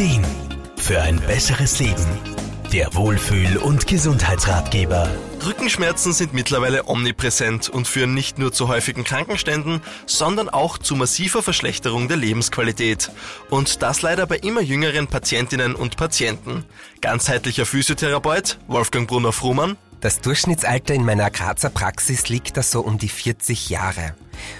Ideen für ein besseres Leben. Der Wohlfühl- und Gesundheitsratgeber. Rückenschmerzen sind mittlerweile omnipräsent und führen nicht nur zu häufigen Krankenständen, sondern auch zu massiver Verschlechterung der Lebensqualität. Und das leider bei immer jüngeren Patientinnen und Patienten. Ganzheitlicher Physiotherapeut Wolfgang Brunner-Frumann. Das Durchschnittsalter in meiner Grazer Praxis liegt da so um die 40 Jahre.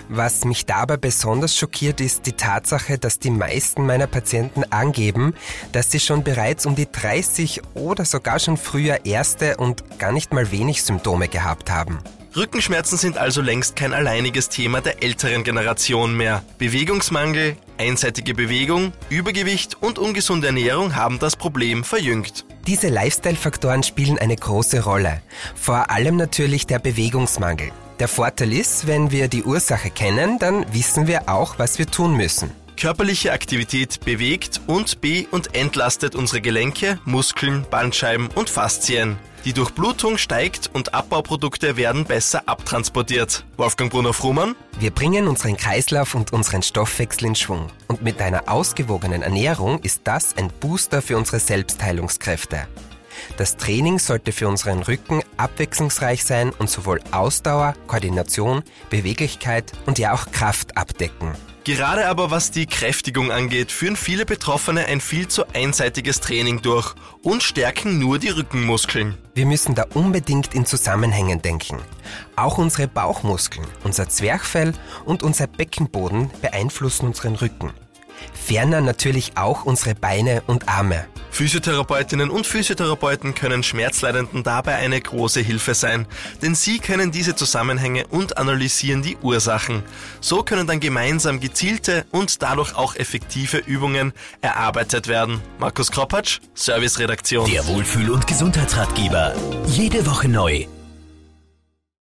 Was mich dabei besonders schockiert, ist die Tatsache, dass die meisten meiner Patienten angeben, dass sie schon bereits um die 30 oder sogar schon früher erste und gar nicht mal wenig Symptome gehabt haben. Rückenschmerzen sind also längst kein alleiniges Thema der älteren Generation mehr. Bewegungsmangel, einseitige Bewegung, Übergewicht und ungesunde Ernährung haben das Problem verjüngt. Diese Lifestyle-Faktoren spielen eine große Rolle. Vor allem natürlich der Bewegungsmangel. Der Vorteil ist, wenn wir die Ursache kennen, dann wissen wir auch, was wir tun müssen. Körperliche Aktivität bewegt und be- und entlastet unsere Gelenke, Muskeln, Bandscheiben und Faszien. Die Durchblutung steigt und Abbauprodukte werden besser abtransportiert. Wolfgang Brunner-Frumann. Wir bringen unseren Kreislauf und unseren Stoffwechsel in Schwung. Und mit einer ausgewogenen Ernährung ist das ein Booster für unsere Selbstheilungskräfte. Das Training sollte für unseren Rücken abwechslungsreich sein und sowohl Ausdauer, Koordination, Beweglichkeit und ja auch Kraft abdecken. Gerade aber was die Kräftigung angeht, führen viele Betroffene ein viel zu einseitiges Training durch und stärken nur die Rückenmuskeln. Wir müssen da unbedingt in Zusammenhängen denken. Auch unsere Bauchmuskeln, unser Zwerchfell und unser Beckenboden beeinflussen unseren Rücken. Ferner natürlich auch unsere Beine und Arme. Physiotherapeutinnen und Physiotherapeuten können Schmerzleidenden dabei eine große Hilfe sein, denn sie kennen diese Zusammenhänge und analysieren die Ursachen. So können dann gemeinsam gezielte und dadurch auch effektive Übungen erarbeitet werden. Markus Kropatsch, Serviceredaktion. Der Wohlfühl- und Gesundheitsratgeber. Jede Woche neu